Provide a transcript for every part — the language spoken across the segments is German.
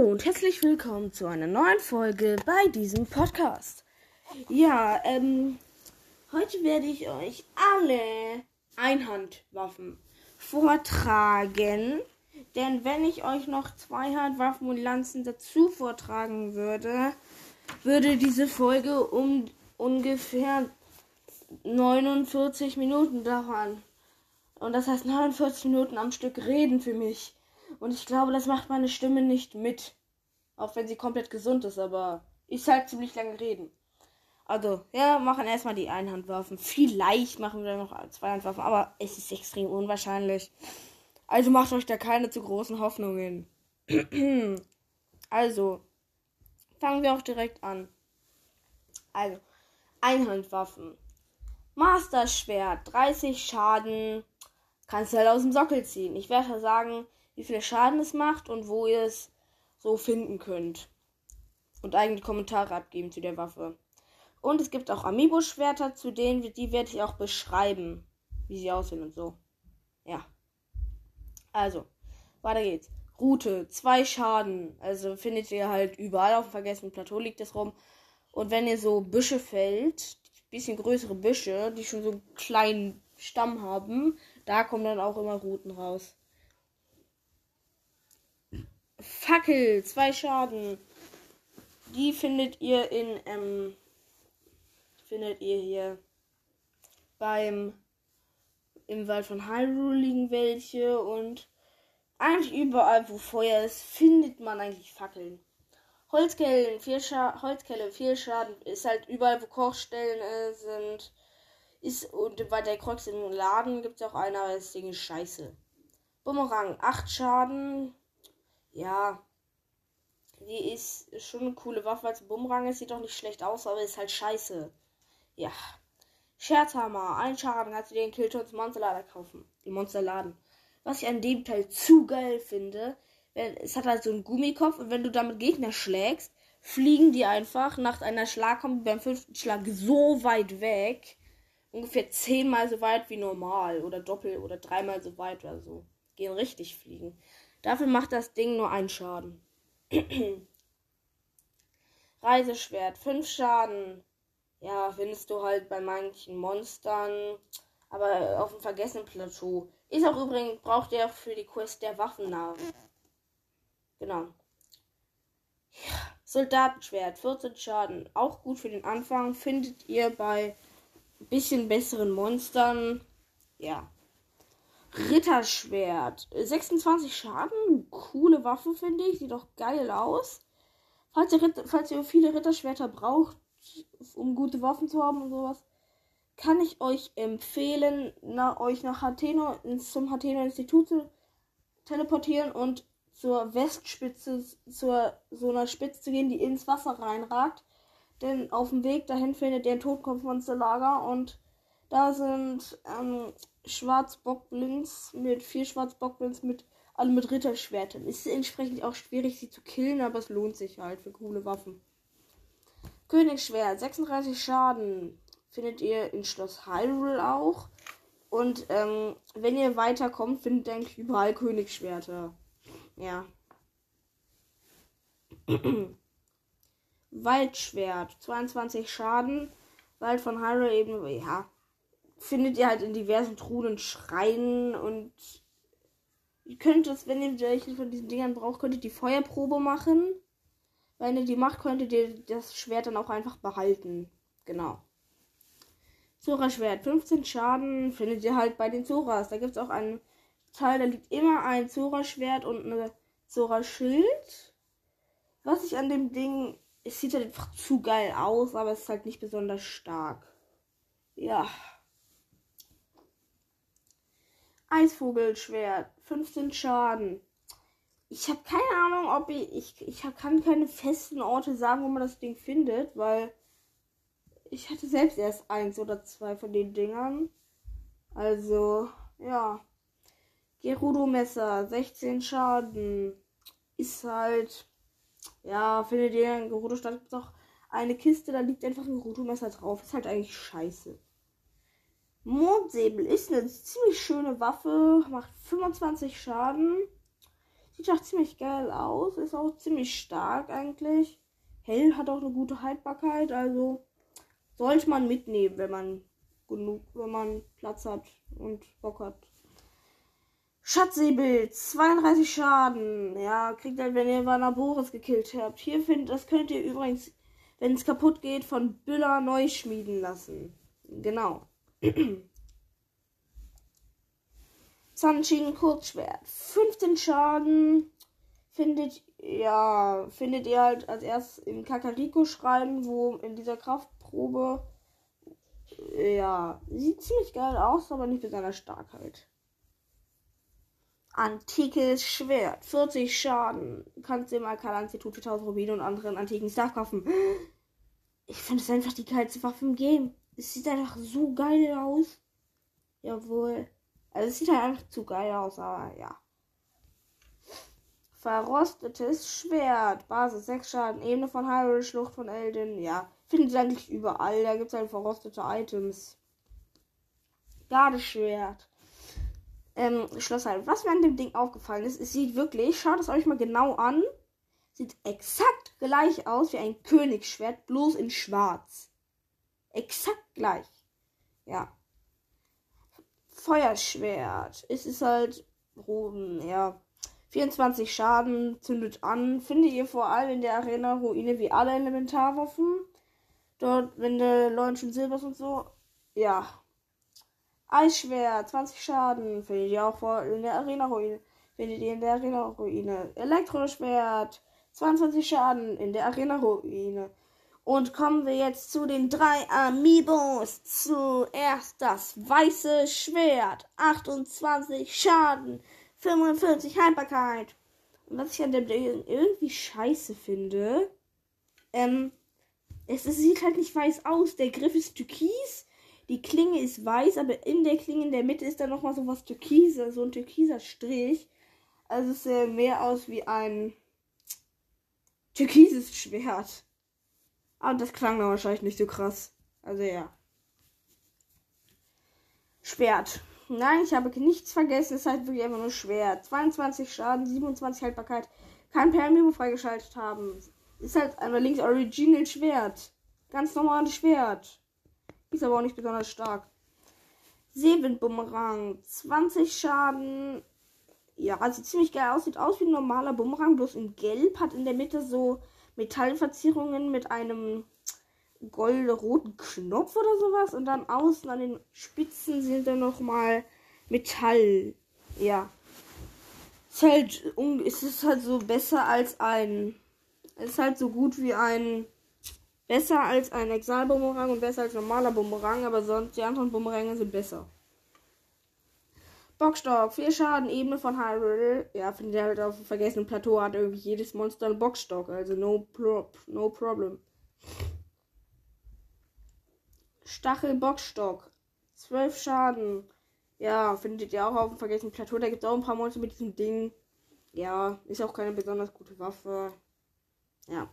Hallo und herzlich willkommen zu einer neuen Folge bei diesem Podcast. Ja, ähm, heute werde ich euch alle Einhandwaffen vortragen. Denn wenn ich euch noch Zweihandwaffen und Lanzen dazu vortragen würde, würde diese Folge um ungefähr 49 Minuten dauern. Und das heißt 49 Minuten am Stück reden für mich. Und ich glaube, das macht meine Stimme nicht mit. Auch wenn sie komplett gesund ist, aber ist halt ziemlich lange reden. Also, ja, machen erstmal die Einhandwaffen. Vielleicht machen wir noch Zweihandwaffen, aber es ist extrem unwahrscheinlich. Also macht euch da keine zu großen Hoffnungen. also, fangen wir auch direkt an. Also, Einhandwaffen. Master Schwert, 30 Schaden. Kannst du halt aus dem Sockel ziehen. Ich werde sagen, wie viel Schaden es macht und wo ihr es so finden könnt. Und eigene Kommentare abgeben zu der Waffe. Und es gibt auch Amiibo-Schwerter, zu denen die werde ich auch beschreiben, wie sie aussehen und so. Ja. Also, weiter geht's. Route, zwei Schaden. Also findet ihr halt überall auf dem vergessenen Plateau liegt es rum. Und wenn ihr so Büsche fällt, bisschen größere Büsche, die schon so einen kleinen Stamm haben, da kommen dann auch immer Routen raus. Fackel, zwei Schaden. Die findet ihr in, ähm, findet ihr hier beim, im Wald von Hyrule liegen welche und eigentlich überall, wo Feuer ist, findet man eigentlich Fackeln. Holzkelle, vier, Scha Holzkelle, vier Schaden, ist halt überall, wo Kochstellen äh, sind. Ist, und bei der Kreuz im Laden gibt es auch eine, aber das Ding ist scheiße. Bumerang, 8 Schaden, ja, die ist schon eine coole Waffe als Bumerang. Es sieht doch nicht schlecht aus, aber ist halt scheiße. Ja. Scherzhammer, ein Schaden, kannst du den Killtons Monsterlader kaufen. Die Monsterladen. Was ich an dem Teil zu geil finde, es hat halt so einen Gummikopf und wenn du damit Gegner schlägst, fliegen die einfach nach einer Schlagkombi beim fünften Schlag so weit weg. Ungefähr zehnmal so weit wie normal. Oder doppelt oder dreimal so weit oder so. Gehen richtig fliegen. Dafür macht das Ding nur einen Schaden. Reiseschwert, 5 Schaden. Ja, findest du halt bei manchen Monstern. Aber auf dem vergessenen Plateau. Ist auch übrigens, braucht er für die Quest der Waffennamen. Genau. Ja, Soldatenschwert, 14 Schaden. Auch gut für den Anfang. Findet ihr bei bisschen besseren Monstern. Ja. Ritterschwert. 26 Schaden. Coole Waffe, finde ich. Sieht doch geil aus. Falls ihr, falls ihr viele Ritterschwerter braucht, um gute Waffen zu haben und sowas, kann ich euch empfehlen, na, euch nach Hateno, zum Hateno-Institut zu teleportieren und zur Westspitze, zur so einer Spitze zu gehen, die ins Wasser reinragt. Denn auf dem Weg dahin findet ihr ein Totenkopfmonsterlager und da sind ähm, Schwarzbockblins mit vier Schwarzbockblins mit alle mit Ritterschwertern. Ist entsprechend auch schwierig, sie zu killen, aber es lohnt sich halt für coole Waffen. Königsschwert, 36 Schaden. Findet ihr in Schloss Hyrule auch. Und ähm, wenn ihr weiterkommt, findet ihr eigentlich überall Königsschwerter. Ja. Waldschwert, 22 Schaden. Wald von Hyrule eben, ja, findet ihr halt in diversen Truhen und Schreien und ihr könnt es, wenn ihr welche von diesen Dingern braucht, könnt ihr die Feuerprobe machen. Wenn ihr die macht, könntet ihr das Schwert dann auch einfach behalten. Genau. Zora-Schwert, 15 Schaden findet ihr halt bei den Zoras. Da gibt es auch einen Teil, da liegt immer ein Zora-Schwert und eine Zora-Schild. Was ich an dem Ding, es sieht halt einfach zu geil aus, aber es ist halt nicht besonders stark. Ja. Eisvogelschwert, 15 Schaden. Ich habe keine Ahnung, ob ich, ich. Ich kann keine festen Orte sagen, wo man das Ding findet, weil ich hatte selbst erst eins oder zwei von den Dingern. Also, ja. Gerudo-Messer, 16 Schaden. Ist halt. Ja, findet ihr in Gerudo-Stadt gibt eine Kiste, da liegt einfach ein Gerudo-Messer drauf. Ist halt eigentlich scheiße. Mondsäbel ist eine ziemlich schöne Waffe, macht 25 Schaden. Sieht auch ziemlich geil aus. Ist auch ziemlich stark eigentlich. Hell hat auch eine gute Haltbarkeit. Also sollte man mitnehmen, wenn man genug, wenn man Platz hat und Bock hat. Schatzsäbel, 32 Schaden. Ja, kriegt halt, wenn ihr Vanaboris gekillt habt. Hier findet, das könnt ihr übrigens, wenn es kaputt geht, von Büller neu schmieden lassen. Genau. Zanshin Kurzschwert. 15 Schaden. Findet, ja, findet ihr halt als erstes im Kakariko-Schreiben, wo in dieser Kraftprobe, ja, sieht ziemlich geil aus, aber nicht besonders stark halt. Antikes Schwert. 40 Schaden. Du kannst im Alcala-Institut 1000 Rubine und anderen antiken Stuff kaufen. Ich finde es einfach die geilste Waffe im Game. Es sieht einfach so geil aus. Jawohl. Also es sieht halt einfach zu geil aus, aber ja. Verrostetes Schwert. Basis 6 Schaden. Ebene von Hyrule, Schlucht von Elden. Ja. Findet ihr eigentlich überall. Da gibt es halt verrostete Items. Gardeschwert. Ähm, Schloss halt. Was mir an dem Ding aufgefallen ist, es sieht wirklich, schaut es euch mal genau an. Sieht exakt gleich aus wie ein Königsschwert, bloß in schwarz. Exakt gleich. Ja. Feuerschwert. Es ist halt Roden, ja. 24 Schaden, zündet an. Findet ihr vor allem in der Arena-Ruine wie alle Elementarwaffen. Dort, wenn der schon Silbers und so. Ja. Eisschwert, 20 Schaden. Findet ihr auch vor in der Arena-Ruine. Findet ihr in der Arena-Ruine. Elektroschwert, 22 Schaden in der Arena-Ruine. Und kommen wir jetzt zu den drei Amiibos. Zuerst das weiße Schwert. 28 Schaden. 45 Haltbarkeit. Und was ich an dem Ding irgendwie scheiße finde, ähm, es, es, sieht halt nicht weiß aus. Der Griff ist türkis, die Klinge ist weiß, aber in der Klinge in der Mitte ist da nochmal so was türkiser, so ein türkiser Strich. Also es sieht mehr aus wie ein türkises Schwert. Aber das klang dann wahrscheinlich nicht so krass. Also ja. Schwert. Nein, ich habe nichts vergessen. Es ist halt wirklich einfach nur schwer. 22 Schaden, 27 Haltbarkeit. Kann per freigeschaltet haben. Ist halt einmal links Original Schwert. Ganz normales Schwert. Ist aber auch nicht besonders stark. Seewind-Bumerang. 20 Schaden. Ja, sieht ziemlich geil aus. Sieht aus wie ein normaler Bumerang, bloß in Gelb. Hat in der Mitte so Metallverzierungen mit einem goldroten Knopf oder sowas. Und dann außen an den Spitzen sind dann nochmal Metall. Ja. Ist halt, ist es halt so besser als ein. Ist halt so gut wie ein. Besser als ein Exal-Bumerang und besser als normaler Bumerang, aber sonst die anderen Bumeränge sind besser. Bockstock, 4 Schaden, Ebene von Hyrule. Ja, findet ihr halt auf dem vergessenen Plateau hat irgendwie jedes Monster einen Bockstock, also no, pro no problem. Stachelbockstock. 12 Schaden. Ja, findet ihr auch auf dem vergessenen Plateau. Da gibt es auch ein paar Monster mit diesem Ding. Ja, ist auch keine besonders gute Waffe. Ja.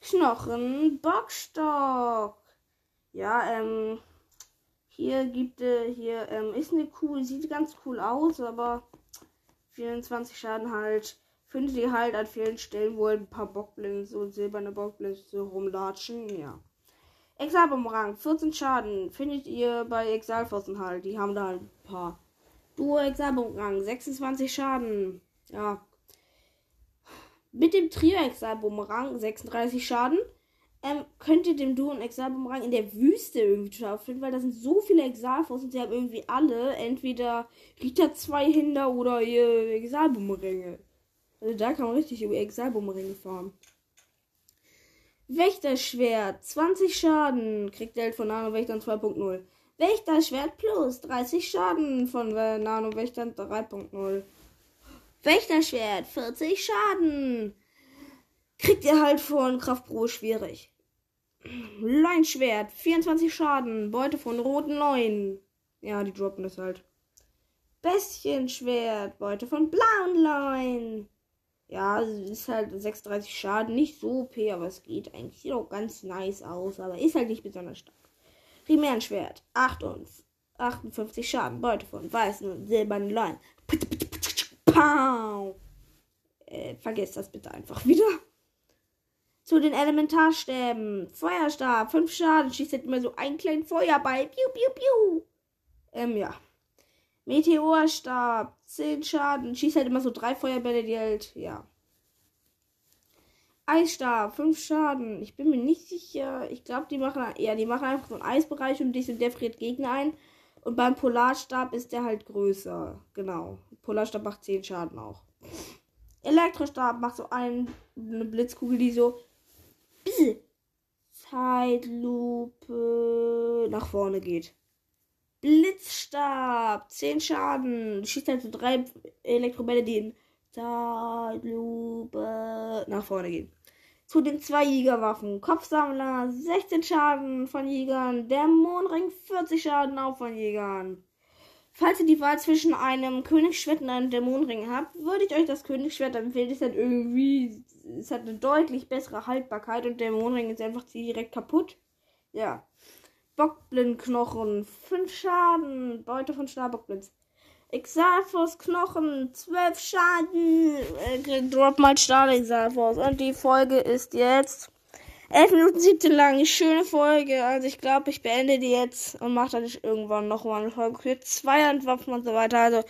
Knochen, Bockstock. Ja, ähm. Hier gibt es, hier, ähm, ist eine cool, sieht ganz cool aus, aber 24 Schaden halt. Findet ihr halt an vielen Stellen, wo ein paar Bockblins, so silberne Bockblins rumlatschen, ja. Exalbumerang, 14 Schaden. Findet ihr bei Exalfossen halt. Die haben da ein paar. Duo Exalbumerang, 26 Schaden. Ja. Mit dem Trio Exalbumerang, 36 Schaden. Ähm, könnt ihr dem Duo und Exalbumerang in der Wüste irgendwie total finden, weil da sind so viele Exalfossen und sie haben irgendwie alle entweder Rita 2 Hinder oder ihr Exalbumeränge. Also da kann man richtig Exalbumeränge farmen. Wächterschwert, 20 Schaden. Kriegt Geld von Nano Wächtern 2.0. Wächterschwert plus 30 Schaden von Nano Wächtern 3.0. Wächterschwert, 40 Schaden. Kriegt ihr halt von Kraftpro schwierig. Leinschwert, 24 Schaden. Beute von roten Leuen. Ja, die droppen das halt. Bestienschwert, Beute von blauen Leuen. Ja, ist halt 36 Schaden, nicht so OP, aber es geht eigentlich. Sieht auch ganz nice aus, aber ist halt nicht besonders stark. Primärschwert, 58 Schaden, Beute von weißen und silbernen Leuen. Pow! Äh, vergesst das bitte einfach wieder. Zu den Elementarstäben. Feuerstab, 5 Schaden, schießt halt immer so einen kleinen Feuerball. Piu, piu, piu. Ähm, ja. Meteorstab, 10 Schaden, schießt halt immer so drei Feuerbälle, die halt, ja. Eisstab, 5 Schaden. Ich bin mir nicht sicher. Ich glaube, die machen, ja, die machen einfach so einen Eisbereich und dich und der friert Gegner ein. Und beim Polarstab ist der halt größer. Genau. Polarstab macht 10 Schaden auch. Elektrostab macht so einen, eine Blitzkugel, die so Zeitlupe nach vorne geht. Blitzstab, 10 Schaden. Schießt halt so drei Elektrobälle, die in Zeitlupe nach vorne gehen. Zu den zwei Jägerwaffen. Kopfsammler, 16 Schaden von Jägern. Dämonenring, 40 Schaden auch von Jägern. Falls ihr die Wahl zwischen einem Königsschwert und einem Dämonenring habt, würde ich euch das Königsschwert empfehlen. Es hat irgendwie, es hat eine deutlich bessere Haltbarkeit und der Dämonenring ist einfach direkt kaputt. Ja. Bockblindknochen, 5 Schaden. Beute von Starbockblitz. Exalfos Knochen, 12 Schaden. Äh, drop mal Stahl Exalfos. Und die Folge ist jetzt 11 Minuten 17 lang. Schöne Folge. Also ich glaube, ich beende die jetzt und mache dann irgendwann nochmal eine Folge für zwei Handwaffen und so weiter. Also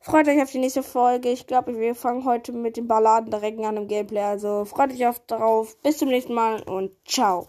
freut euch auf die nächste Folge. Ich glaube, wir fangen heute mit den Balladen direkt an im Gameplay. Also freut euch auf darauf. Bis zum nächsten Mal und ciao.